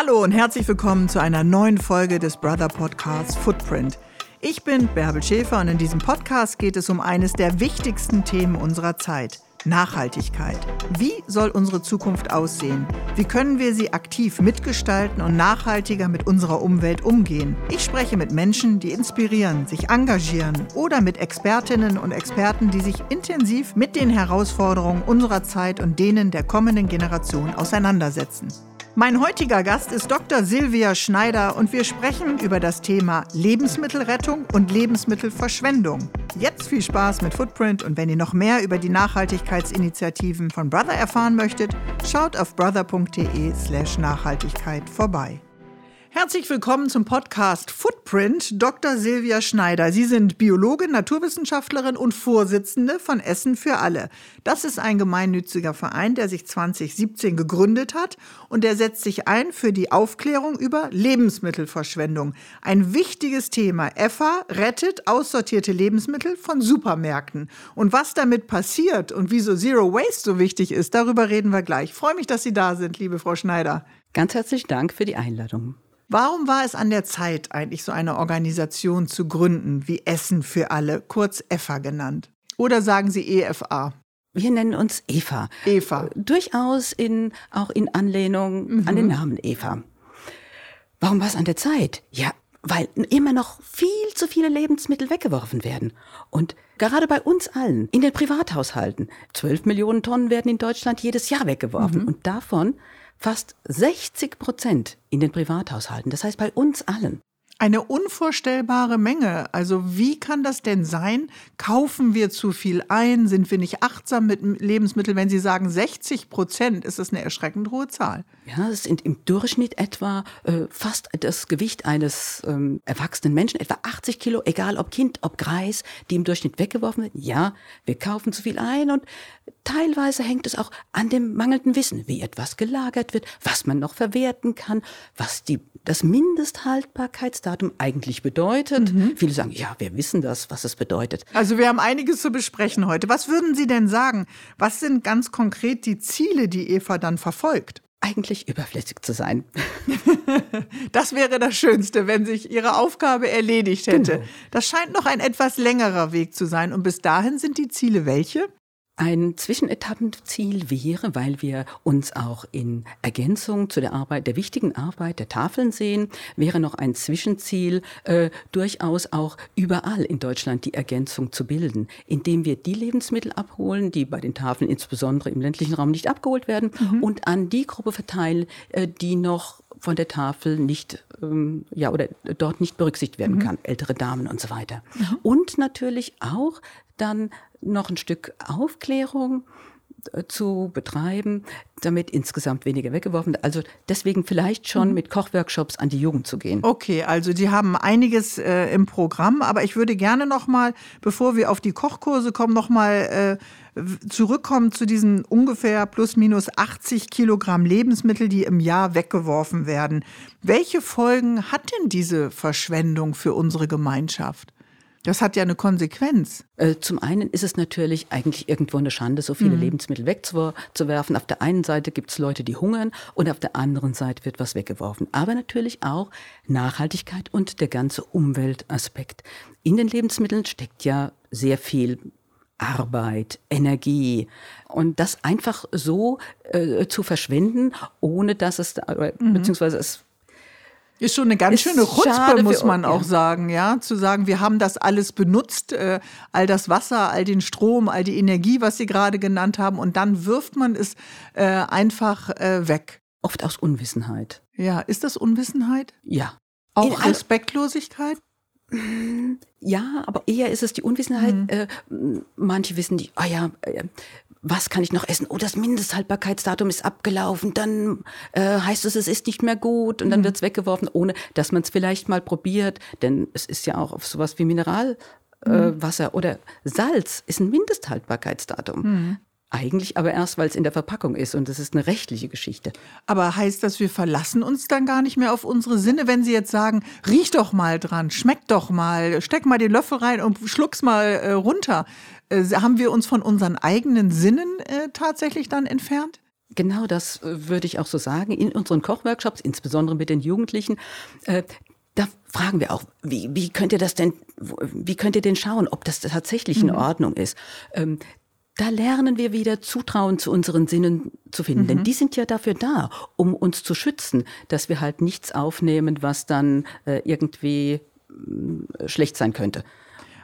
Hallo und herzlich willkommen zu einer neuen Folge des Brother Podcasts Footprint. Ich bin Bärbel Schäfer und in diesem Podcast geht es um eines der wichtigsten Themen unserer Zeit. Nachhaltigkeit. Wie soll unsere Zukunft aussehen? Wie können wir sie aktiv mitgestalten und nachhaltiger mit unserer Umwelt umgehen? Ich spreche mit Menschen, die inspirieren, sich engagieren oder mit Expertinnen und Experten, die sich intensiv mit den Herausforderungen unserer Zeit und denen der kommenden Generation auseinandersetzen. Mein heutiger Gast ist Dr. Silvia Schneider und wir sprechen über das Thema Lebensmittelrettung und Lebensmittelverschwendung. Jetzt viel Spaß mit Footprint und wenn ihr noch mehr über die Nachhaltigkeitsinitiativen von Brother erfahren möchtet, schaut auf brother.de/nachhaltigkeit vorbei. Herzlich willkommen zum Podcast Footprint, Dr. Silvia Schneider. Sie sind Biologin, Naturwissenschaftlerin und Vorsitzende von Essen für alle. Das ist ein gemeinnütziger Verein, der sich 2017 gegründet hat und der setzt sich ein für die Aufklärung über Lebensmittelverschwendung. Ein wichtiges Thema. EFA rettet aussortierte Lebensmittel von Supermärkten. Und was damit passiert und wieso Zero Waste so wichtig ist, darüber reden wir gleich. Ich freue mich, dass Sie da sind, liebe Frau Schneider. Ganz herzlichen Dank für die Einladung. Warum war es an der Zeit, eigentlich so eine Organisation zu gründen, wie Essen für alle, kurz EFA genannt? Oder sagen Sie EFA? Wir nennen uns Eva. Eva. Durchaus in, auch in Anlehnung mhm. an den Namen Eva. Warum war es an der Zeit? Ja, weil immer noch viel zu viele Lebensmittel weggeworfen werden. Und gerade bei uns allen, in den Privathaushalten, 12 Millionen Tonnen werden in Deutschland jedes Jahr weggeworfen. Mhm. Und davon fast 60 Prozent in den Privathaushalten. Das heißt bei uns allen. Eine unvorstellbare Menge. Also wie kann das denn sein? Kaufen wir zu viel ein? Sind wir nicht achtsam mit Lebensmitteln? Wenn Sie sagen 60 Prozent, ist das eine erschreckend hohe Zahl. Ja, es sind im Durchschnitt etwa äh, fast das Gewicht eines ähm, erwachsenen Menschen, etwa 80 Kilo, egal ob Kind, ob Greis, die im Durchschnitt weggeworfen werden. Ja, wir kaufen zu viel ein und teilweise hängt es auch an dem mangelnden Wissen, wie etwas gelagert wird, was man noch verwerten kann, was die das Mindesthaltbarkeitsdatum eigentlich bedeutet. Mhm. Viele sagen, ja, wir wissen das, was es bedeutet. Also wir haben einiges zu besprechen heute. Was würden Sie denn sagen? Was sind ganz konkret die Ziele, die Eva dann verfolgt? Eigentlich überflüssig zu sein. das wäre das Schönste, wenn sich Ihre Aufgabe erledigt hätte. Genau. Das scheint noch ein etwas längerer Weg zu sein. Und bis dahin sind die Ziele welche? Ein Zwischenetappenziel wäre, weil wir uns auch in Ergänzung zu der Arbeit, der wichtigen Arbeit der Tafeln sehen, wäre noch ein Zwischenziel, äh, durchaus auch überall in Deutschland die Ergänzung zu bilden, indem wir die Lebensmittel abholen, die bei den Tafeln insbesondere im ländlichen Raum nicht abgeholt werden mhm. und an die Gruppe verteilen, äh, die noch von der Tafel nicht, ähm, ja, oder dort nicht berücksichtigt werden mhm. kann, ältere Damen und so weiter. Mhm. Und natürlich auch dann noch ein Stück Aufklärung äh, zu betreiben, damit insgesamt weniger weggeworfen wird. Also deswegen vielleicht schon mhm. mit Kochworkshops an die Jugend zu gehen. Okay, also die haben einiges äh, im Programm, aber ich würde gerne noch mal, bevor wir auf die Kochkurse kommen, noch mal äh, zurückkommen zu diesen ungefähr plus minus 80 Kilogramm Lebensmittel, die im Jahr weggeworfen werden. Welche Folgen hat denn diese Verschwendung für unsere Gemeinschaft? Das hat ja eine Konsequenz. Äh, zum einen ist es natürlich eigentlich irgendwo eine Schande, so viele mhm. Lebensmittel wegzuwerfen. Auf der einen Seite gibt es Leute, die hungern und auf der anderen Seite wird was weggeworfen. Aber natürlich auch Nachhaltigkeit und der ganze Umweltaspekt. In den Lebensmitteln steckt ja sehr viel Arbeit, Energie und das einfach so äh, zu verschwenden, ohne dass es, äh, mhm. beziehungsweise es ist schon eine ganz schöne Chutzpe, muss man auch sagen, ja. Zu sagen, wir haben das alles benutzt, äh, all das Wasser, all den Strom, all die Energie, was Sie gerade genannt haben, und dann wirft man es äh, einfach äh, weg. Oft aus Unwissenheit. Ja, ist das Unwissenheit? Ja. Auch In, Respektlosigkeit? Ja, aber eher ist es die Unwissenheit. Mhm. Äh, manche wissen die, ah ja, äh, was kann ich noch essen? Oh, das Mindesthaltbarkeitsdatum ist abgelaufen, dann äh, heißt es, es ist nicht mehr gut und dann mhm. wird es weggeworfen, ohne dass man es vielleicht mal probiert. Denn es ist ja auch auf sowas wie Mineralwasser äh, mhm. oder Salz ist ein Mindesthaltbarkeitsdatum. Eigentlich aber erst, weil es in der Verpackung ist und das ist eine rechtliche Geschichte. Aber heißt das, wir verlassen uns dann gar nicht mehr auf unsere Sinne, wenn Sie jetzt sagen, riech doch mal dran, schmeck doch mal, steck mal den Löffel rein und schluck's mal äh, runter. Äh, haben wir uns von unseren eigenen Sinnen äh, tatsächlich dann entfernt? Genau das äh, würde ich auch so sagen. In unseren Kochworkshops, insbesondere mit den Jugendlichen, äh, da fragen wir auch, wie, wie könnt ihr das denn, wie könnt ihr denn schauen, ob das tatsächlich in mhm. Ordnung ist? Ähm, da lernen wir wieder Zutrauen zu unseren Sinnen zu finden. Mhm. Denn die sind ja dafür da, um uns zu schützen, dass wir halt nichts aufnehmen, was dann äh, irgendwie äh, schlecht sein könnte.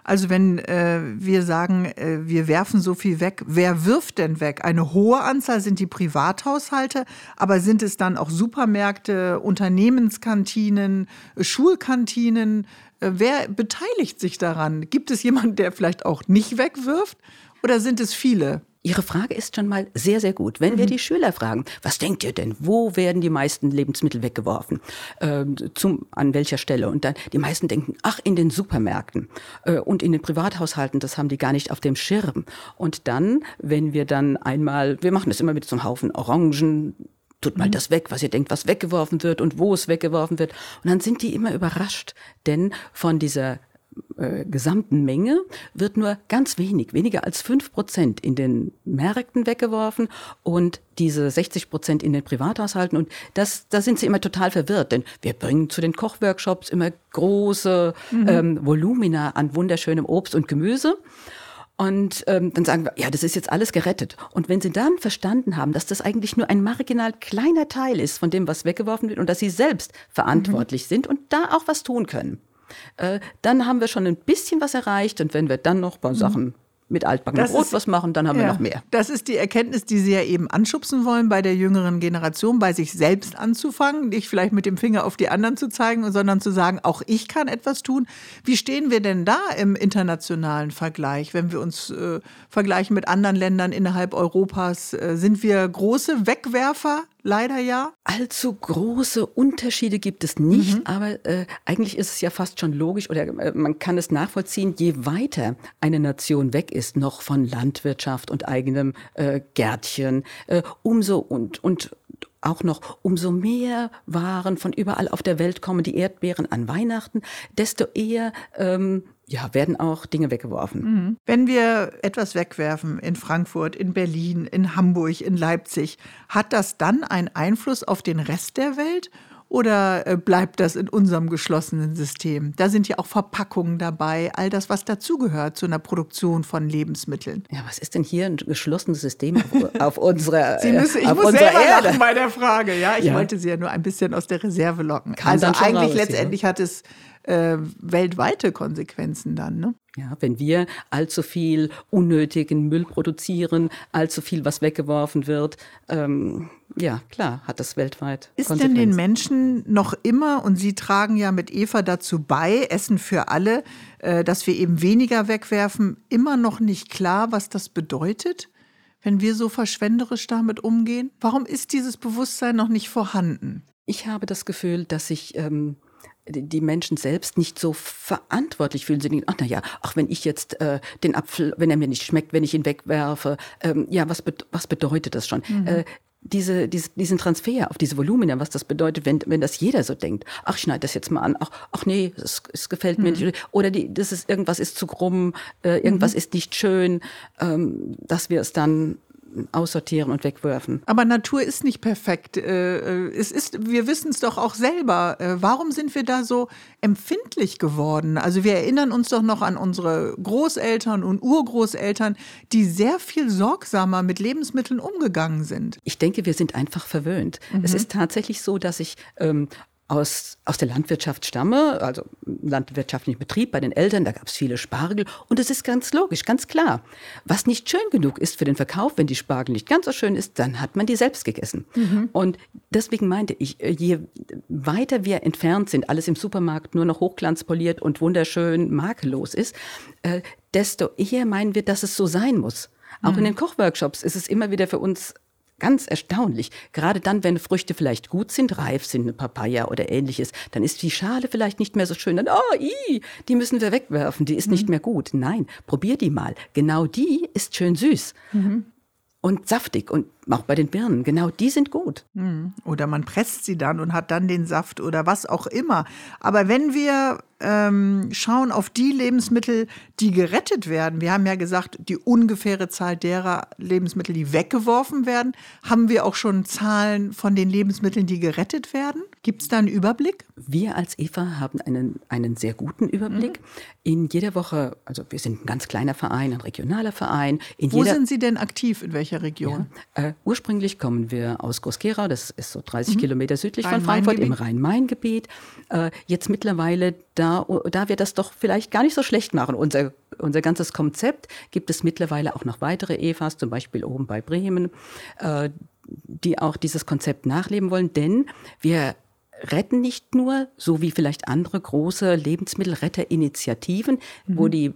Also wenn äh, wir sagen, äh, wir werfen so viel weg, wer wirft denn weg? Eine hohe Anzahl sind die Privathaushalte, aber sind es dann auch Supermärkte, Unternehmenskantinen, Schulkantinen? Äh, wer beteiligt sich daran? Gibt es jemanden, der vielleicht auch nicht wegwirft? Oder sind es viele? Ihre Frage ist schon mal sehr, sehr gut. Wenn mhm. wir die Schüler fragen, was denkt ihr denn, wo werden die meisten Lebensmittel weggeworfen? Ähm, zum, an welcher Stelle? Und dann die meisten denken, ach, in den Supermärkten äh, und in den Privathaushalten, das haben die gar nicht auf dem Schirm. Und dann, wenn wir dann einmal, wir machen das immer mit so einem Haufen Orangen, tut mal mhm. das weg, was ihr denkt, was weggeworfen wird und wo es weggeworfen wird. Und dann sind die immer überrascht, denn von dieser äh, gesamten Menge wird nur ganz wenig, weniger als fünf Prozent in den Märkten weggeworfen und diese 60 Prozent in den Privathaushalten. Und das, da sind sie immer total verwirrt, denn wir bringen zu den Kochworkshops immer große mhm. ähm, Volumina an wunderschönem Obst und Gemüse. Und ähm, dann sagen wir, ja, das ist jetzt alles gerettet. Und wenn Sie dann verstanden haben, dass das eigentlich nur ein marginal kleiner Teil ist von dem, was weggeworfen wird und dass Sie selbst verantwortlich mhm. sind und da auch was tun können, äh, dann haben wir schon ein bisschen was erreicht. Und wenn wir dann noch bei mhm. Sachen mit altbackenem Brot was machen, dann haben ja, wir noch mehr. Das ist die Erkenntnis, die Sie ja eben anschubsen wollen, bei der jüngeren Generation, bei sich selbst anzufangen, nicht vielleicht mit dem Finger auf die anderen zu zeigen, sondern zu sagen, auch ich kann etwas tun. Wie stehen wir denn da im internationalen Vergleich, wenn wir uns äh, vergleichen mit anderen Ländern innerhalb Europas? Äh, sind wir große Wegwerfer leider ja. Allzu große Unterschiede gibt es nicht, mhm. aber äh, eigentlich ist es ja fast schon logisch oder äh, man kann es nachvollziehen, je weiter eine Nation weg ist, noch von Landwirtschaft und eigenem äh, Gärtchen, äh, umso und, und auch noch umso mehr Waren von überall auf der Welt kommen, die Erdbeeren an Weihnachten, desto eher ähm, ja, werden auch Dinge weggeworfen. Mhm. Wenn wir etwas wegwerfen in Frankfurt, in Berlin, in Hamburg, in Leipzig, hat das dann einen Einfluss auf den Rest der Welt? Oder äh, bleibt das in unserem geschlossenen System? Da sind ja auch Verpackungen dabei, all das, was dazugehört zu einer Produktion von Lebensmitteln. Ja, was ist denn hier ein geschlossenes System auf, auf unserer Sie müssen, Ich auf muss selber Erde. lachen bei der Frage. Ja, ich ja. wollte Sie ja nur ein bisschen aus der Reserve locken. Kann also eigentlich raus, letztendlich ja. hat es äh, weltweite Konsequenzen dann. Ne? Ja, wenn wir allzu viel unnötigen Müll produzieren, allzu viel, was weggeworfen wird, ähm, ja, klar, hat das weltweit. Ist denn den Menschen noch immer, und Sie tragen ja mit Eva dazu bei, Essen für alle, äh, dass wir eben weniger wegwerfen, immer noch nicht klar, was das bedeutet? Wenn wir so verschwenderisch damit umgehen? Warum ist dieses Bewusstsein noch nicht vorhanden? Ich habe das Gefühl, dass ich ähm, die Menschen selbst nicht so verantwortlich fühlen. Sie denken, ach na ja, ach wenn ich jetzt äh, den Apfel, wenn er mir nicht schmeckt, wenn ich ihn wegwerfe, ähm, ja, was, be was bedeutet das schon? Mhm. Äh, diese, diese, diesen Transfer auf diese Volumina, was das bedeutet, wenn, wenn das jeder so denkt, ach, ich schneide das jetzt mal an, ach, ach nee, es, es gefällt mir mhm. nicht, oder die, das ist, irgendwas ist zu krumm, äh, irgendwas mhm. ist nicht schön, ähm, dass wir es dann aussortieren und wegwerfen. Aber Natur ist nicht perfekt. Äh, es ist, wir wissen es doch auch selber. Äh, warum sind wir da so empfindlich geworden? Also wir erinnern uns doch noch an unsere Großeltern und Urgroßeltern, die sehr viel sorgsamer mit Lebensmitteln umgegangen sind. Ich denke, wir sind einfach verwöhnt. Mhm. Es ist tatsächlich so, dass ich ähm, aus, aus der Landwirtschaft stamme, also landwirtschaftlichen Betrieb bei den Eltern, da gab es viele Spargel und es ist ganz logisch, ganz klar. Was nicht schön genug ist für den Verkauf, wenn die Spargel nicht ganz so schön ist, dann hat man die selbst gegessen. Mhm. Und deswegen meinte ich, äh, je weiter wir entfernt sind, alles im Supermarkt nur noch hochglanzpoliert und wunderschön makellos ist, äh, desto eher meinen wir, dass es so sein muss. Auch mhm. in den Kochworkshops ist es immer wieder für uns ganz erstaunlich. Gerade dann, wenn Früchte vielleicht gut sind, reif sind, eine Papaya oder ähnliches, dann ist die Schale vielleicht nicht mehr so schön. Dann, oh, i, die müssen wir wegwerfen, die ist mhm. nicht mehr gut. Nein, probier die mal. Genau die ist schön süß. Mhm. Und saftig und auch bei den Birnen, genau die sind gut. Hm. Oder man presst sie dann und hat dann den Saft oder was auch immer. Aber wenn wir ähm, schauen auf die Lebensmittel, die gerettet werden, wir haben ja gesagt, die ungefähre Zahl derer Lebensmittel, die weggeworfen werden, haben wir auch schon Zahlen von den Lebensmitteln, die gerettet werden? Gibt es da einen Überblick? Wir als EVA haben einen, einen sehr guten Überblick. Mhm. In jeder Woche, also wir sind ein ganz kleiner Verein, ein regionaler Verein. Wo sind Sie denn aktiv? In welcher Region? Ja, äh, ursprünglich kommen wir aus Groß-Gerau, das ist so 30 mhm. Kilometer südlich von Frankfurt im Rhein-Main-Gebiet. Äh, jetzt mittlerweile, da, da wir das doch vielleicht gar nicht so schlecht machen, unser, unser ganzes Konzept, gibt es mittlerweile auch noch weitere EFAs, zum Beispiel oben bei Bremen, äh, die auch dieses Konzept nachleben wollen, denn wir retten nicht nur, so wie vielleicht andere große Lebensmittelretterinitiativen, mhm. wo die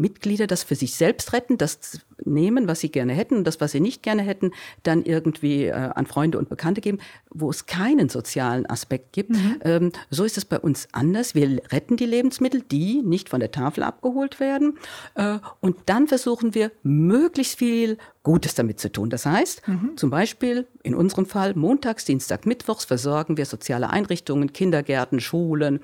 Mitglieder das für sich selbst retten, das nehmen, was sie gerne hätten und das, was sie nicht gerne hätten, dann irgendwie äh, an Freunde und Bekannte geben, wo es keinen sozialen Aspekt gibt. Mhm. Ähm, so ist es bei uns anders. Wir retten die Lebensmittel, die nicht von der Tafel abgeholt werden. Äh, und dann versuchen wir, möglichst viel Gutes damit zu tun. Das heißt, mhm. zum Beispiel in unserem Fall montags, Dienstag, Mittwochs versorgen wir soziale Einrichtungen, Kindergärten, Schulen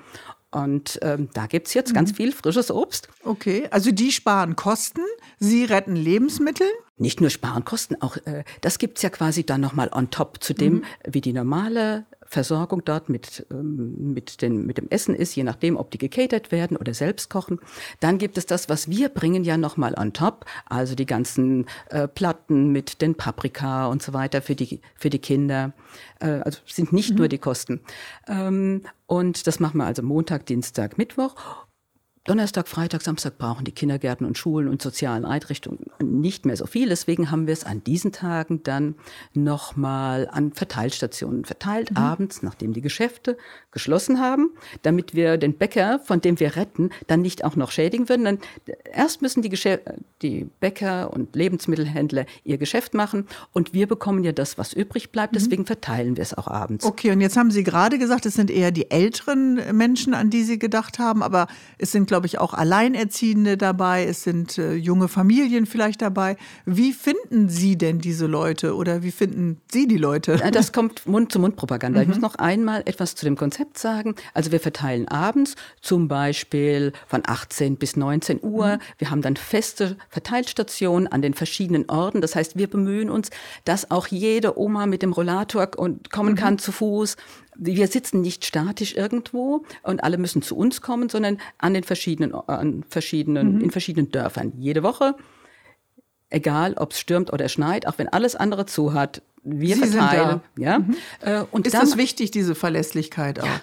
und ähm, da gibt es jetzt mhm. ganz viel frisches Obst. Okay, also die sparen Kosten, sie retten Lebensmittel. Nicht nur sparen Kosten, auch äh, das gibt es ja quasi dann nochmal on top zu dem, mhm. wie die normale Versorgung dort mit, ähm, mit, den, mit dem Essen ist, je nachdem, ob die gecatert werden oder selbst kochen. Dann gibt es das, was wir bringen ja nochmal on top, also die ganzen äh, Platten mit den Paprika und so weiter für die, für die Kinder. Äh, also sind nicht mhm. nur die Kosten. Ähm, und das machen wir also Montag, Dienstag, Mittwoch. Donnerstag, Freitag, Samstag brauchen die Kindergärten und Schulen und sozialen Einrichtungen nicht mehr so viel. Deswegen haben wir es an diesen Tagen dann nochmal an Verteilstationen verteilt, mhm. abends, nachdem die Geschäfte geschlossen haben, damit wir den Bäcker, von dem wir retten, dann nicht auch noch schädigen würden. Dann erst müssen die, Geschäf die Bäcker und Lebensmittelhändler ihr Geschäft machen und wir bekommen ja das, was übrig bleibt. Mhm. Deswegen verteilen wir es auch abends. Okay, und jetzt haben Sie gerade gesagt, es sind eher die älteren Menschen, an die Sie gedacht haben, aber es sind, glaube glaube ich, auch Alleinerziehende dabei, es sind äh, junge Familien vielleicht dabei. Wie finden Sie denn diese Leute oder wie finden Sie die Leute? Das kommt Mund-zu-Mund-Propaganda. Mhm. Ich muss noch einmal etwas zu dem Konzept sagen. Also wir verteilen abends zum Beispiel von 18 bis 19 Uhr. Mhm. Wir haben dann feste Verteilstationen an den verschiedenen Orten. Das heißt, wir bemühen uns, dass auch jede Oma mit dem Rollator kommen mhm. kann zu Fuß wir sitzen nicht statisch irgendwo und alle müssen zu uns kommen, sondern an den verschiedenen, an verschiedenen, mhm. in verschiedenen Dörfern. Jede Woche, egal ob es stürmt oder schneit, auch wenn alles andere zu hat, wir Sie verteilen. Ja? Mhm. Äh, und Ist dann, das wichtig, diese Verlässlichkeit auch? Ja.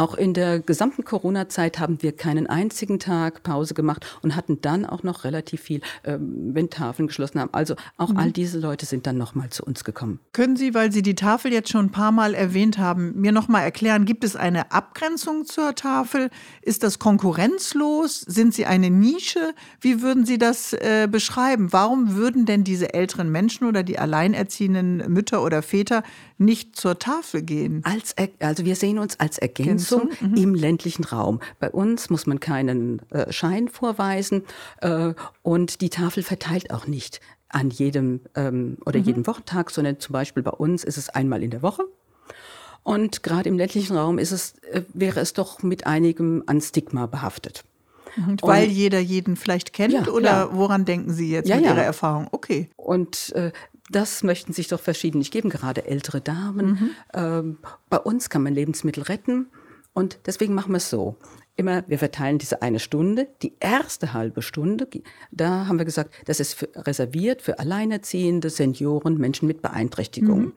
Auch in der gesamten Corona-Zeit haben wir keinen einzigen Tag Pause gemacht und hatten dann auch noch relativ viel, ähm, wenn Tafeln geschlossen haben. Also auch mhm. all diese Leute sind dann nochmal zu uns gekommen. Können Sie, weil Sie die Tafel jetzt schon ein paar Mal erwähnt haben, mir nochmal erklären, gibt es eine Abgrenzung zur Tafel? Ist das konkurrenzlos? Sind Sie eine Nische? Wie würden Sie das äh, beschreiben? Warum würden denn diese älteren Menschen oder die alleinerziehenden Mütter oder Väter nicht zur Tafel gehen? Als, also wir sehen uns als Ergänzung mhm. im ländlichen Raum. Bei uns muss man keinen äh, Schein vorweisen äh, und die Tafel verteilt auch nicht an jedem ähm, oder mhm. jedem Wochentag, sondern zum Beispiel bei uns ist es einmal in der Woche. Und gerade im ländlichen Raum ist es, äh, wäre es doch mit einigem an Stigma behaftet. Und weil und, jeder jeden vielleicht kennt ja, oder ja. woran denken Sie jetzt ja, mit Ihrer Erfahrung? Okay. Und äh, das möchten sich doch verschieden nicht geben, gerade ältere Damen. Mhm. Ähm, bei uns kann man Lebensmittel retten und deswegen machen wir es so. Immer, wir verteilen diese eine Stunde. Die erste halbe Stunde, da haben wir gesagt, das ist für, reserviert für Alleinerziehende, Senioren, Menschen mit Beeinträchtigungen, mhm.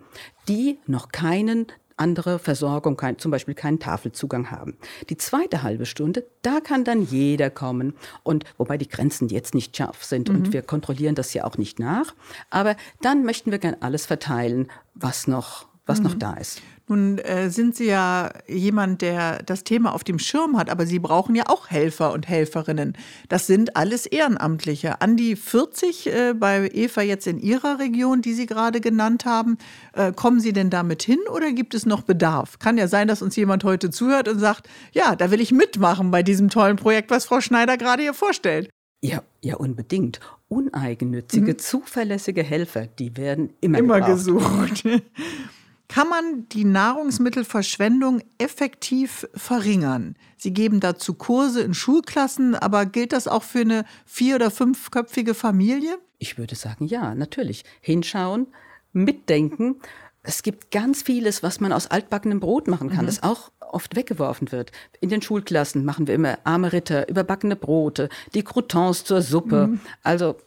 die noch keinen andere Versorgung, kein, zum Beispiel keinen Tafelzugang haben. Die zweite halbe Stunde, da kann dann jeder kommen und wobei die Grenzen jetzt nicht scharf sind mhm. und wir kontrollieren das ja auch nicht nach, aber dann möchten wir gern alles verteilen, was noch was mhm. noch da ist. Nun äh, sind Sie ja jemand, der das Thema auf dem Schirm hat, aber Sie brauchen ja auch Helfer und Helferinnen. Das sind alles Ehrenamtliche. An die 40 äh, bei Eva jetzt in Ihrer Region, die Sie gerade genannt haben. Äh, kommen Sie denn damit hin oder gibt es noch Bedarf? Kann ja sein, dass uns jemand heute zuhört und sagt, ja, da will ich mitmachen bei diesem tollen Projekt, was Frau Schneider gerade hier vorstellt. Ja, ja, unbedingt. Uneigennützige, mhm. zuverlässige Helfer, die werden immer, immer gesucht. Kann man die Nahrungsmittelverschwendung effektiv verringern? Sie geben dazu Kurse in Schulklassen, aber gilt das auch für eine vier- oder fünfköpfige Familie? Ich würde sagen, ja, natürlich. Hinschauen, mitdenken. Es gibt ganz vieles, was man aus altbackenem Brot machen kann, mhm. das auch oft weggeworfen wird. In den Schulklassen machen wir immer arme Ritter, überbackene Brote, die Croutons zur Suppe. Mhm. Also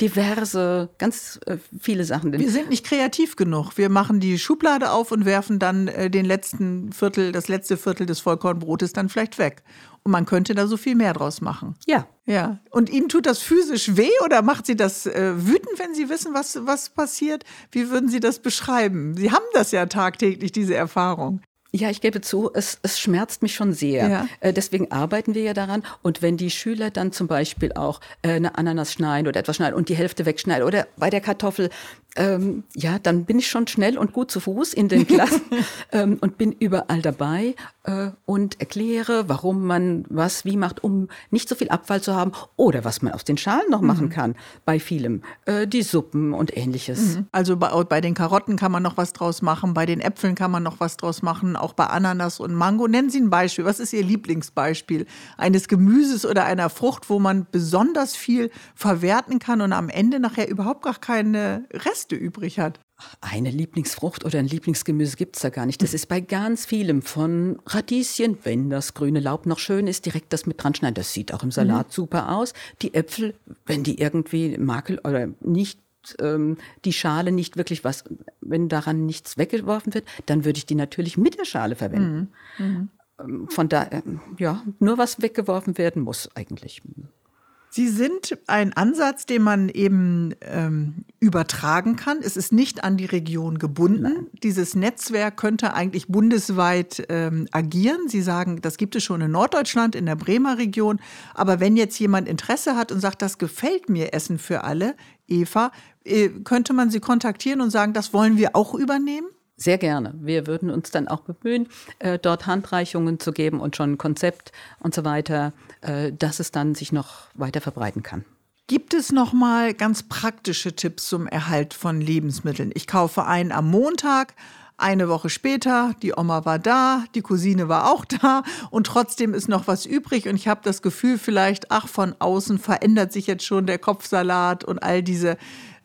diverse, ganz äh, viele Sachen. Wir sind nicht kreativ genug. Wir machen die Schublade auf und werfen dann äh, den letzten Viertel, das letzte Viertel des Vollkornbrotes dann vielleicht weg. Und man könnte da so viel mehr draus machen. Ja. Ja. Und Ihnen tut das physisch weh oder macht Sie das äh, wütend, wenn Sie wissen, was, was passiert? Wie würden Sie das beschreiben? Sie haben das ja tagtäglich, diese Erfahrung. Ja, ich gebe zu, es, es schmerzt mich schon sehr. Ja. Äh, deswegen arbeiten wir ja daran. Und wenn die Schüler dann zum Beispiel auch äh, eine Ananas schneiden oder etwas schneiden und die Hälfte wegschneiden oder bei der Kartoffel ähm, ja, dann bin ich schon schnell und gut zu Fuß in den Klassen ähm, und bin überall dabei äh, und erkläre, warum man was wie macht, um nicht so viel Abfall zu haben oder was man aus den Schalen noch mhm. machen kann bei vielem, äh, die Suppen und ähnliches. Mhm. Also bei, bei, den Karotten kann man noch was draus machen, bei den Äpfeln kann man noch was draus machen, auch bei Ananas und Mango. Nennen Sie ein Beispiel. Was ist Ihr Lieblingsbeispiel eines Gemüses oder einer Frucht, wo man besonders viel verwerten kann und am Ende nachher überhaupt gar keine Rest Reste übrig hat. Eine Lieblingsfrucht oder ein Lieblingsgemüse gibt es da gar nicht. Das ist bei ganz vielem von Radieschen, wenn das grüne Laub noch schön ist, direkt das mit dran schneiden. Das sieht auch im Salat mhm. super aus. Die Äpfel, wenn die irgendwie Makel oder nicht ähm, die Schale nicht wirklich was, wenn daran nichts weggeworfen wird, dann würde ich die natürlich mit der Schale verwenden. Mhm. Mhm. Ähm, von daher, ja, nur was weggeworfen werden muss eigentlich. Sie sind ein Ansatz, den man eben ähm, übertragen kann. Es ist nicht an die Region gebunden. Nein. Dieses Netzwerk könnte eigentlich bundesweit ähm, agieren. Sie sagen, das gibt es schon in Norddeutschland, in der Bremer Region. Aber wenn jetzt jemand Interesse hat und sagt, das gefällt mir, Essen für alle, Eva, äh, könnte man Sie kontaktieren und sagen, das wollen wir auch übernehmen? Sehr gerne. Wir würden uns dann auch bemühen, äh, dort Handreichungen zu geben und schon ein Konzept und so weiter, äh, dass es dann sich noch weiter verbreiten kann. Gibt es noch mal ganz praktische Tipps zum Erhalt von Lebensmitteln? Ich kaufe einen am Montag, eine Woche später, die Oma war da, die Cousine war auch da und trotzdem ist noch was übrig und ich habe das Gefühl vielleicht, ach, von außen verändert sich jetzt schon der Kopfsalat und all diese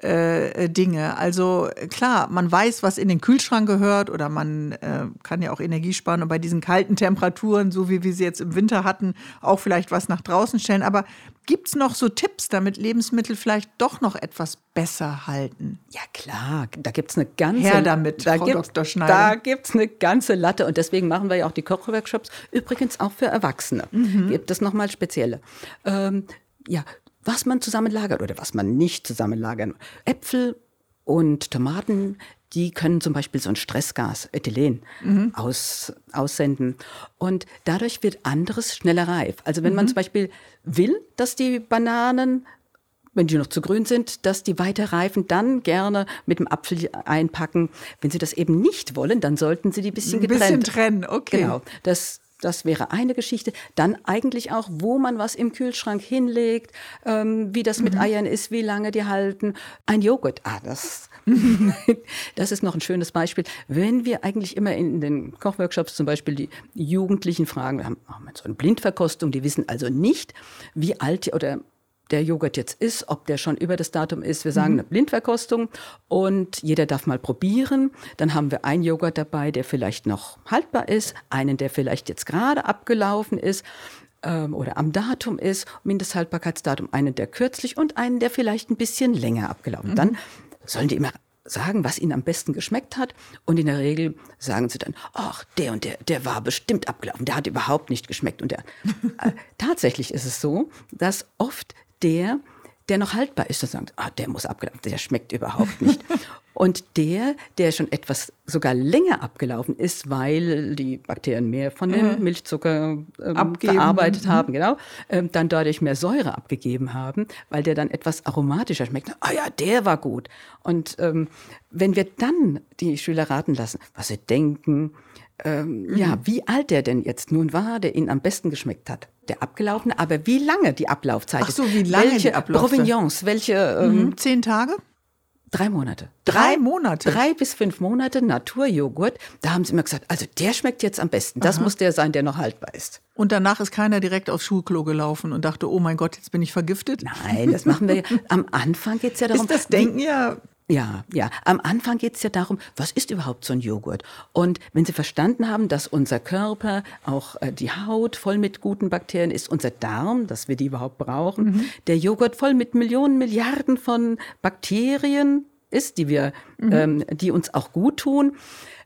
äh, Dinge. Also klar, man weiß, was in den Kühlschrank gehört oder man äh, kann ja auch Energie sparen und bei diesen kalten Temperaturen, so wie wir sie jetzt im Winter hatten, auch vielleicht was nach draußen stellen. Aber gibt es noch so Tipps, damit Lebensmittel vielleicht doch noch etwas besser halten? Ja klar, da gibt es eine ganze Her damit, da Frau Dr. Schneider. Da gibt es eine ganze Latte und deswegen machen wir ja auch die Kochworkshops, übrigens auch für Erwachsene. Mhm. Gibt es nochmal spezielle. Ähm, ja, was man zusammenlagert oder was man nicht zusammenlagern. Äpfel und Tomaten, die können zum Beispiel so ein Stressgas, Ethylen, mhm. aus, aussenden. Und dadurch wird anderes schneller reif. Also wenn mhm. man zum Beispiel will, dass die Bananen wenn die noch zu grün sind, dass die weiter reifen, dann gerne mit dem Apfel einpacken. Wenn Sie das eben nicht wollen, dann sollten Sie die ein bisschen getrennt. Ein bisschen trennen, okay. Genau. Das das wäre eine Geschichte. Dann eigentlich auch, wo man was im Kühlschrank hinlegt, ähm, wie das mit mhm. Eiern ist, wie lange die halten. Ein Joghurt, ah, das, das ist noch ein schönes Beispiel. Wenn wir eigentlich immer in den Kochworkshops zum Beispiel die Jugendlichen fragen, wir haben, haben so eine Blindverkostung, die wissen also nicht, wie alt oder der Joghurt jetzt ist, ob der schon über das Datum ist. Wir sagen mhm. eine Blindverkostung und jeder darf mal probieren. Dann haben wir einen Joghurt dabei, der vielleicht noch haltbar ist, einen, der vielleicht jetzt gerade abgelaufen ist ähm, oder am Datum ist, Mindesthaltbarkeitsdatum, einen, der kürzlich und einen, der vielleicht ein bisschen länger abgelaufen. Mhm. Dann sollen die immer sagen, was ihnen am besten geschmeckt hat. Und in der Regel sagen sie dann, ach, der und der, der war bestimmt abgelaufen, der hat überhaupt nicht geschmeckt. Und der, äh, tatsächlich ist es so, dass oft der, der noch haltbar ist, und sagt, ah, der muss abgelaufen, der schmeckt überhaupt nicht. Und der, der schon etwas sogar länger abgelaufen ist, weil die Bakterien mehr von dem mhm. Milchzucker ähm, verarbeitet mhm. haben, genau, ähm, dann dadurch mehr Säure abgegeben haben, weil der dann etwas aromatischer schmeckt. Ah ja, der war gut. Und ähm, wenn wir dann die Schüler raten lassen, was sie denken, ähm, mhm. ja, wie alt der denn jetzt nun war, der ihnen am besten geschmeckt hat. Der abgelaufene, aber wie lange die Ablaufzeit Ach so, wie lange welche die Ablaufzeit? Provenance, welche ähm, mhm. zehn Tage? Drei Monate. Drei, drei, Monate? Drei bis fünf Monate Naturjoghurt. Da haben sie immer gesagt, also der schmeckt jetzt am besten. Das Aha. muss der sein, der noch haltbar ist. Und danach ist keiner direkt aufs Schulklo gelaufen und dachte, oh mein Gott, jetzt bin ich vergiftet? Nein, das machen wir ja. Am Anfang geht es ja darum. Ist das Denken ja ja, ja. Am Anfang geht es ja darum, was ist überhaupt so ein Joghurt? Und wenn Sie verstanden haben, dass unser Körper, auch äh, die Haut voll mit guten Bakterien ist, unser Darm, dass wir die überhaupt brauchen, mhm. der Joghurt voll mit Millionen, Milliarden von Bakterien ist, die wir, mhm. ähm, die uns auch gut tun,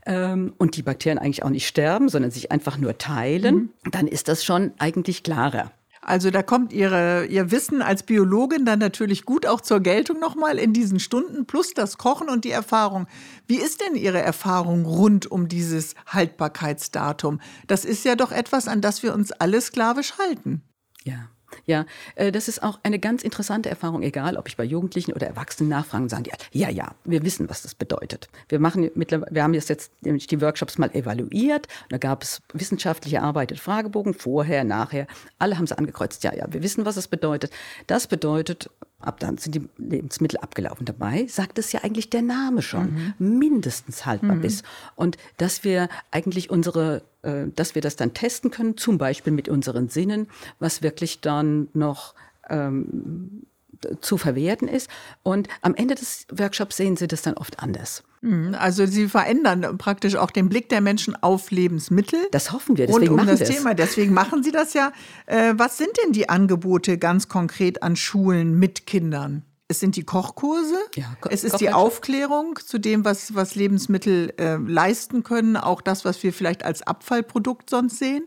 ähm, und die Bakterien eigentlich auch nicht sterben, sondern sich einfach nur teilen, mhm. dann ist das schon eigentlich klarer. Also da kommt ihre, Ihr Wissen als Biologin dann natürlich gut auch zur Geltung nochmal in diesen Stunden, plus das Kochen und die Erfahrung. Wie ist denn Ihre Erfahrung rund um dieses Haltbarkeitsdatum? Das ist ja doch etwas, an das wir uns alle sklavisch halten. Ja. Ja, äh, das ist auch eine ganz interessante Erfahrung, egal ob ich bei Jugendlichen oder Erwachsenen nachfragen, sagen die, ja, ja, wir wissen, was das bedeutet. Wir machen mittlerweile, wir haben jetzt, jetzt die Workshops mal evaluiert, da gab es wissenschaftlich erarbeitete Fragebogen, vorher, nachher, alle haben sie angekreuzt, ja, ja, wir wissen, was es bedeutet. Das bedeutet, ab dann sind die Lebensmittel abgelaufen. Dabei sagt es ja eigentlich der Name schon, mhm. mindestens haltbar mhm. bis. Und dass wir eigentlich unsere, äh, dass wir das dann testen können, zum Beispiel mit unseren Sinnen, was wirklich dann noch ähm, zu verwerten ist. Und am Ende des Workshops sehen Sie das dann oft anders. Mhm. Also Sie verändern praktisch auch den Blick der Menschen auf Lebensmittel. Das hoffen wir. Deswegen und um das Thema. Deswegen machen Sie das ja. Äh, was sind denn die Angebote ganz konkret an Schulen mit Kindern? Es sind die Kochkurse, ja, Ko es ist die Aufklärung zu dem, was, was Lebensmittel äh, leisten können, auch das, was wir vielleicht als Abfallprodukt sonst sehen.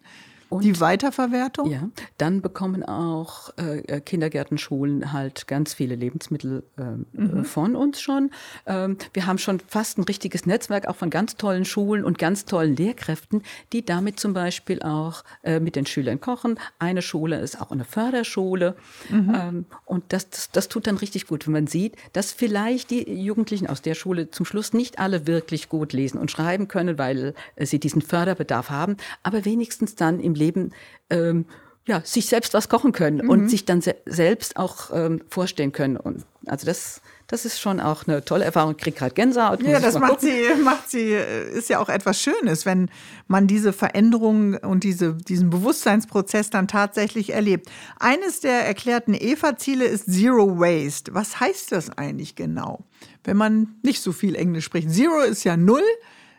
Und, die Weiterverwertung? Ja, dann bekommen auch äh, äh Kindergärten, Schulen halt ganz viele Lebensmittel äh, mhm. von uns schon. Ähm, wir haben schon fast ein richtiges Netzwerk auch von ganz tollen Schulen und ganz tollen Lehrkräften, die damit zum Beispiel auch äh, mit den Schülern kochen. Eine Schule ist auch eine Förderschule. Mhm. Ähm, und das, das, das tut dann richtig gut, wenn man sieht, dass vielleicht die Jugendlichen aus der Schule zum Schluss nicht alle wirklich gut lesen und schreiben können, weil äh, sie diesen Förderbedarf haben, aber wenigstens dann im Leben ähm, ja, sich selbst was kochen können mhm. und sich dann se selbst auch ähm, vorstellen können. Und also das, das ist schon auch eine tolle Erfahrung. Ich kriege gerade Gänsehaut. Ja, das macht sie, macht sie, äh, ist ja auch etwas Schönes, wenn man diese Veränderung und diese, diesen Bewusstseinsprozess dann tatsächlich erlebt. Eines der erklärten EVA-Ziele ist Zero Waste. Was heißt das eigentlich genau? Wenn man nicht so viel Englisch spricht. Zero ist ja null.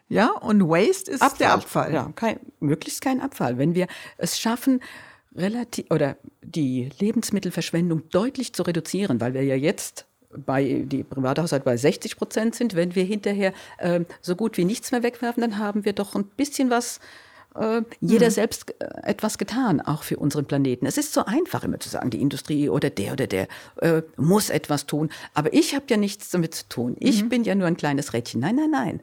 Ja, und Waste ist Abfall. der Abfall. Ja, kein, möglichst kein Abfall. Wenn wir es schaffen, relativ oder die Lebensmittelverschwendung deutlich zu reduzieren, weil wir ja jetzt bei die Privathaushalt bei 60 Prozent sind, wenn wir hinterher äh, so gut wie nichts mehr wegwerfen, dann haben wir doch ein bisschen was äh, jeder mhm. selbst äh, etwas getan, auch für unseren Planeten. Es ist so einfach immer zu sagen, die Industrie oder der oder der äh, muss etwas tun. Aber ich habe ja nichts damit zu tun. Ich mhm. bin ja nur ein kleines Rädchen. Nein, nein, nein.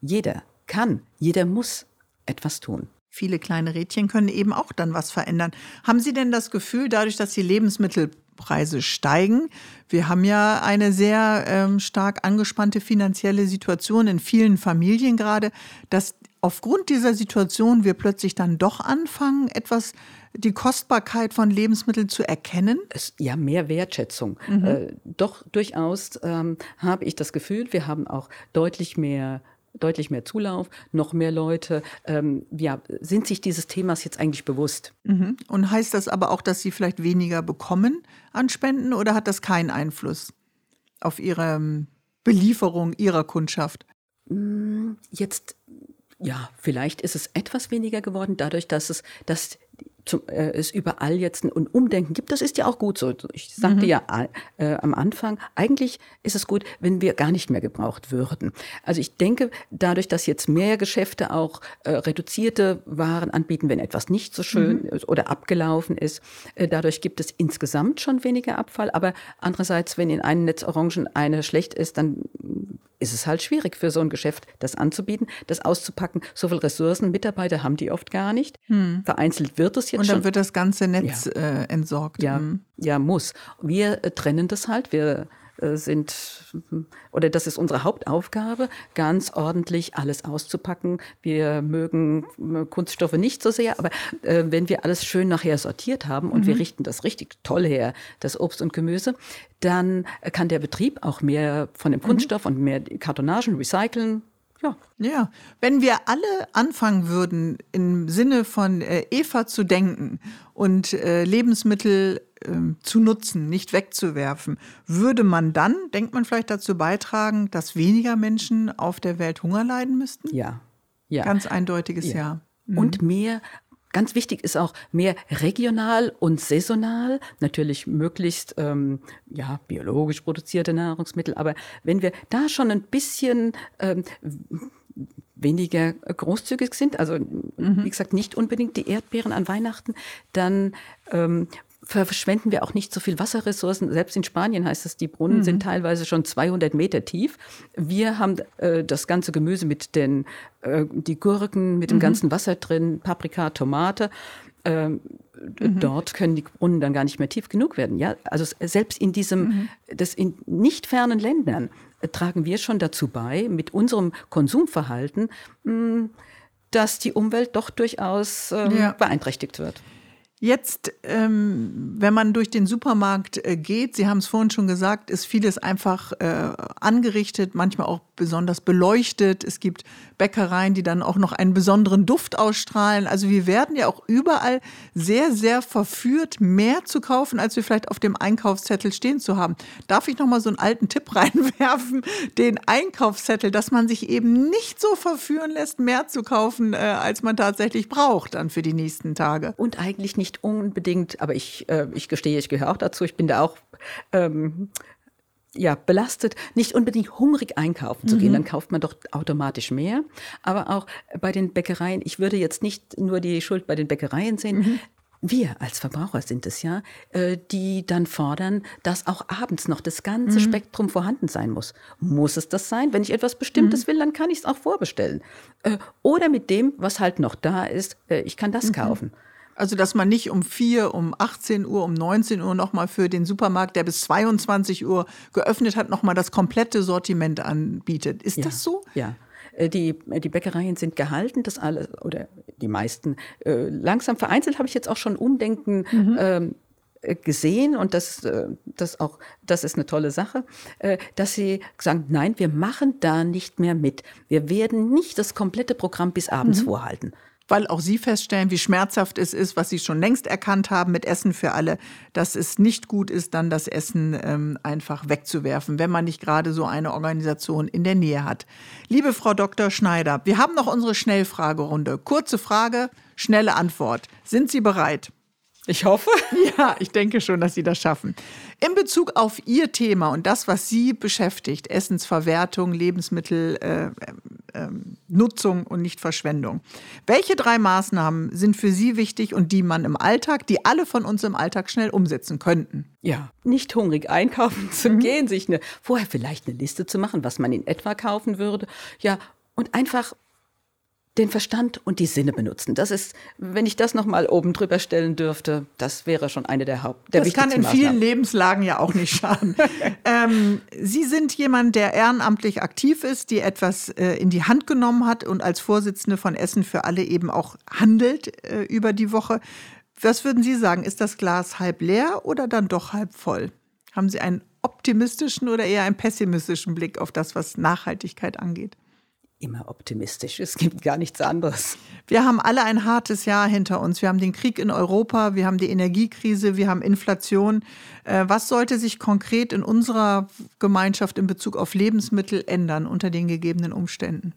Jeder kann, jeder muss etwas tun. Viele kleine Rädchen können eben auch dann was verändern. Haben Sie denn das Gefühl, dadurch, dass die Lebensmittelpreise steigen, wir haben ja eine sehr ähm, stark angespannte finanzielle Situation in vielen Familien gerade, dass aufgrund dieser Situation wir plötzlich dann doch anfangen, etwas die Kostbarkeit von Lebensmitteln zu erkennen? Es, ja, mehr Wertschätzung. Mhm. Äh, doch durchaus ähm, habe ich das Gefühl, wir haben auch deutlich mehr deutlich mehr Zulauf, noch mehr Leute ähm, ja, sind sich dieses Themas jetzt eigentlich bewusst. Mhm. Und heißt das aber auch, dass sie vielleicht weniger bekommen an Spenden oder hat das keinen Einfluss auf ihre ähm, Belieferung ihrer Kundschaft? Mm, jetzt ja, vielleicht ist es etwas weniger geworden, dadurch, dass es, dass zum, äh, es überall jetzt ein Umdenken gibt. Das ist ja auch gut so. Ich sagte mhm. ja äh, am Anfang, eigentlich ist es gut, wenn wir gar nicht mehr gebraucht würden. Also ich denke, dadurch, dass jetzt mehr Geschäfte auch äh, reduzierte Waren anbieten, wenn etwas nicht so schön mhm. oder abgelaufen ist, äh, dadurch gibt es insgesamt schon weniger Abfall. Aber andererseits, wenn in einem Netz Orangen eine schlecht ist, dann ist es halt schwierig für so ein Geschäft, das anzubieten, das auszupacken. So viele Ressourcen, Mitarbeiter haben die oft gar nicht. Hm. Vereinzelt wird es jetzt Und dann schon. wird das ganze Netz ja. äh, entsorgt. Ja, hm. ja, muss. Wir äh, trennen das halt. Wir sind, oder das ist unsere Hauptaufgabe, ganz ordentlich alles auszupacken. Wir mögen äh, Kunststoffe nicht so sehr, aber äh, wenn wir alles schön nachher sortiert haben und mhm. wir richten das richtig toll her, das Obst und Gemüse, dann kann der Betrieb auch mehr von dem mhm. Kunststoff mhm. und mehr Kartonagen recyceln, ja. ja, wenn wir alle anfangen würden, im Sinne von äh, Eva zu denken und äh, Lebensmittel äh, zu nutzen, nicht wegzuwerfen, würde man dann, denkt man vielleicht dazu beitragen, dass weniger Menschen auf der Welt Hunger leiden müssten? Ja. ja. Ganz eindeutiges Ja. ja. Mhm. Und mehr Ganz wichtig ist auch mehr regional und saisonal, natürlich möglichst ähm, ja, biologisch produzierte Nahrungsmittel. Aber wenn wir da schon ein bisschen ähm, weniger großzügig sind, also mhm. wie gesagt nicht unbedingt die Erdbeeren an Weihnachten, dann ähm, verschwenden wir auch nicht so viel Wasserressourcen. Selbst in Spanien heißt es, die Brunnen mhm. sind teilweise schon 200 Meter tief. Wir haben äh, das ganze Gemüse mit den, äh, die Gurken, mit dem mhm. ganzen Wasser drin, Paprika, Tomate. Ähm, mhm. Dort können die Brunnen dann gar nicht mehr tief genug werden. Ja, also selbst in diesem, mhm. das in nicht fernen Ländern äh, tragen wir schon dazu bei, mit unserem Konsumverhalten, mh, hm, dass die Umwelt doch durchaus ähm, ja. beeinträchtigt wird. Jetzt, ähm, wenn man durch den Supermarkt äh, geht, Sie haben es vorhin schon gesagt, ist vieles einfach äh, angerichtet, manchmal auch besonders beleuchtet. Es gibt Bäckereien, die dann auch noch einen besonderen Duft ausstrahlen. Also wir werden ja auch überall sehr, sehr verführt, mehr zu kaufen, als wir vielleicht auf dem Einkaufszettel stehen zu haben. Darf ich noch mal so einen alten Tipp reinwerfen? Den Einkaufszettel, dass man sich eben nicht so verführen lässt, mehr zu kaufen, äh, als man tatsächlich braucht dann für die nächsten Tage. Und eigentlich nicht nicht unbedingt, aber ich, äh, ich gestehe, ich gehöre auch dazu, ich bin da auch ähm, ja, belastet, nicht unbedingt hungrig einkaufen zu gehen, mhm. dann kauft man doch automatisch mehr. Aber auch bei den Bäckereien, ich würde jetzt nicht nur die Schuld bei den Bäckereien sehen. Mhm. Wir als Verbraucher sind es ja, äh, die dann fordern, dass auch abends noch das ganze mhm. Spektrum vorhanden sein muss. Muss es das sein? Wenn ich etwas Bestimmtes mhm. will, dann kann ich es auch vorbestellen. Äh, oder mit dem, was halt noch da ist, äh, ich kann das mhm. kaufen. Also, dass man nicht um 4, um 18 Uhr, um 19 Uhr nochmal für den Supermarkt, der bis 22 Uhr geöffnet hat, nochmal das komplette Sortiment anbietet. Ist ja, das so? Ja. Äh, die, die Bäckereien sind gehalten, das alles, oder die meisten. Äh, langsam vereinzelt habe ich jetzt auch schon Umdenken mhm. ähm, äh, gesehen und das, das auch, das ist eine tolle Sache, dass sie sagen, nein, wir machen da nicht mehr mit. Wir werden nicht das komplette Programm bis abends mhm. vorhalten weil auch Sie feststellen, wie schmerzhaft es ist, was Sie schon längst erkannt haben mit Essen für alle, dass es nicht gut ist, dann das Essen ähm, einfach wegzuwerfen, wenn man nicht gerade so eine Organisation in der Nähe hat. Liebe Frau Dr. Schneider, wir haben noch unsere Schnellfragerunde. Kurze Frage, schnelle Antwort. Sind Sie bereit? Ich hoffe. Ja, ich denke schon, dass Sie das schaffen. In Bezug auf Ihr Thema und das, was Sie beschäftigt, Essensverwertung, Lebensmittelnutzung äh, äh, und nicht Verschwendung. Welche drei Maßnahmen sind für Sie wichtig und die man im Alltag, die alle von uns im Alltag schnell umsetzen könnten? Ja, nicht hungrig einkaufen zu mhm. gehen, sich eine, vorher vielleicht eine Liste zu machen, was man in etwa kaufen würde. Ja, und einfach den Verstand und die Sinne benutzen. Das ist, wenn ich das nochmal oben drüber stellen dürfte, das wäre schon eine der Haupt. Der das kann in vielen Lebenslagen ja auch nicht schaden. ähm, Sie sind jemand, der ehrenamtlich aktiv ist, die etwas äh, in die Hand genommen hat und als Vorsitzende von Essen für alle eben auch handelt äh, über die Woche. Was würden Sie sagen? Ist das Glas halb leer oder dann doch halb voll? Haben Sie einen optimistischen oder eher einen pessimistischen Blick auf das, was Nachhaltigkeit angeht? Immer optimistisch. Es gibt gar nichts anderes. Wir haben alle ein hartes Jahr hinter uns. Wir haben den Krieg in Europa, wir haben die Energiekrise, wir haben Inflation. Äh, was sollte sich konkret in unserer Gemeinschaft in Bezug auf Lebensmittel ändern unter den gegebenen Umständen?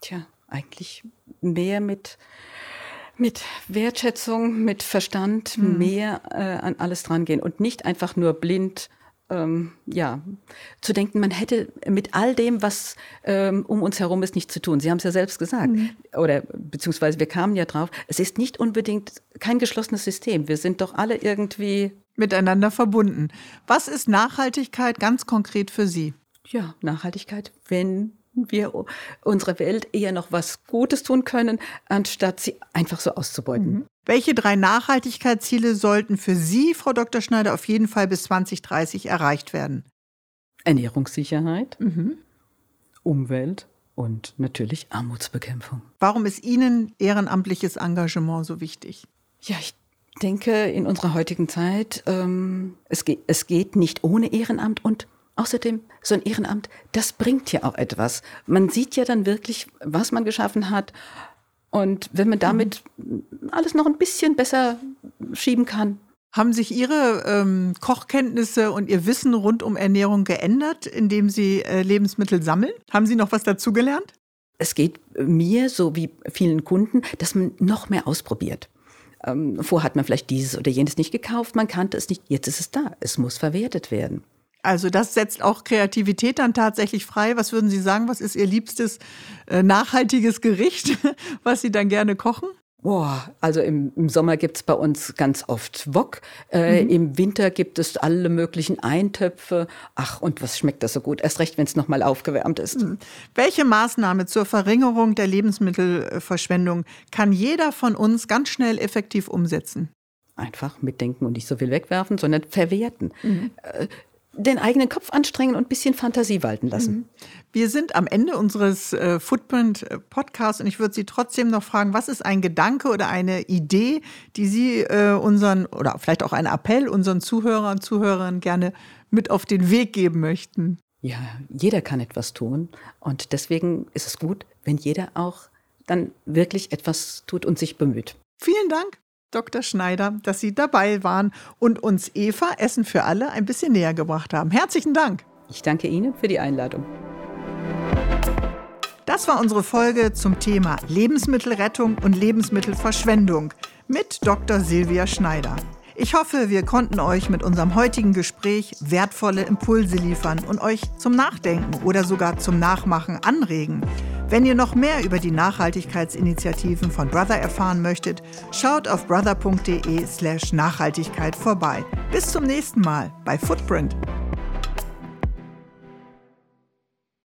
Tja, eigentlich mehr mit mit Wertschätzung, mit Verstand hm. mehr äh, an alles drangehen und nicht einfach nur blind ähm, ja, zu denken, man hätte mit all dem, was ähm, um uns herum ist, nichts zu tun. Sie haben es ja selbst gesagt. Mhm. Oder beziehungsweise wir kamen ja drauf, es ist nicht unbedingt kein geschlossenes System. Wir sind doch alle irgendwie miteinander verbunden. Was ist Nachhaltigkeit ganz konkret für Sie? ja, Nachhaltigkeit, wenn wir unserer Welt eher noch was Gutes tun können, anstatt sie einfach so auszubeuten. Mhm. Welche drei Nachhaltigkeitsziele sollten für Sie, Frau Dr. Schneider, auf jeden Fall bis 2030 erreicht werden? Ernährungssicherheit, mhm. Umwelt und natürlich Armutsbekämpfung. Warum ist Ihnen ehrenamtliches Engagement so wichtig? Ja, ich denke, in unserer heutigen Zeit, ähm, es, geht, es geht nicht ohne Ehrenamt und Außerdem, so ein Ehrenamt, das bringt ja auch etwas. Man sieht ja dann wirklich, was man geschaffen hat. Und wenn man damit alles noch ein bisschen besser schieben kann. Haben sich Ihre ähm, Kochkenntnisse und Ihr Wissen rund um Ernährung geändert, indem Sie äh, Lebensmittel sammeln? Haben Sie noch was dazugelernt? Es geht mir, so wie vielen Kunden, dass man noch mehr ausprobiert. Ähm, vorher hat man vielleicht dieses oder jenes nicht gekauft, man kannte es nicht, jetzt ist es da, es muss verwertet werden. Also das setzt auch Kreativität dann tatsächlich frei. Was würden Sie sagen, was ist Ihr liebstes äh, nachhaltiges Gericht, was Sie dann gerne kochen? Boah, also im, im Sommer gibt's bei uns ganz oft Wok. Äh, mhm. Im Winter gibt es alle möglichen Eintöpfe. Ach, und was schmeckt das so gut? Erst recht, wenn es nochmal aufgewärmt ist. Mhm. Welche Maßnahme zur Verringerung der Lebensmittelverschwendung kann jeder von uns ganz schnell effektiv umsetzen? Einfach mitdenken und nicht so viel wegwerfen, sondern verwerten. Mhm. Äh, den eigenen Kopf anstrengen und ein bisschen Fantasie walten lassen. Mhm. Wir sind am Ende unseres äh, Footprint-Podcasts und ich würde Sie trotzdem noch fragen, was ist ein Gedanke oder eine Idee, die Sie äh, unseren, oder vielleicht auch ein Appell unseren Zuhörern und Zuhörern gerne mit auf den Weg geben möchten? Ja, jeder kann etwas tun und deswegen ist es gut, wenn jeder auch dann wirklich etwas tut und sich bemüht. Vielen Dank. Dr. Schneider, dass Sie dabei waren und uns Eva Essen für alle ein bisschen näher gebracht haben. Herzlichen Dank. Ich danke Ihnen für die Einladung. Das war unsere Folge zum Thema Lebensmittelrettung und Lebensmittelverschwendung mit Dr. Silvia Schneider. Ich hoffe, wir konnten euch mit unserem heutigen Gespräch wertvolle Impulse liefern und euch zum Nachdenken oder sogar zum Nachmachen anregen. Wenn ihr noch mehr über die Nachhaltigkeitsinitiativen von Brother erfahren möchtet, schaut auf brother.de slash Nachhaltigkeit vorbei. Bis zum nächsten Mal bei Footprint.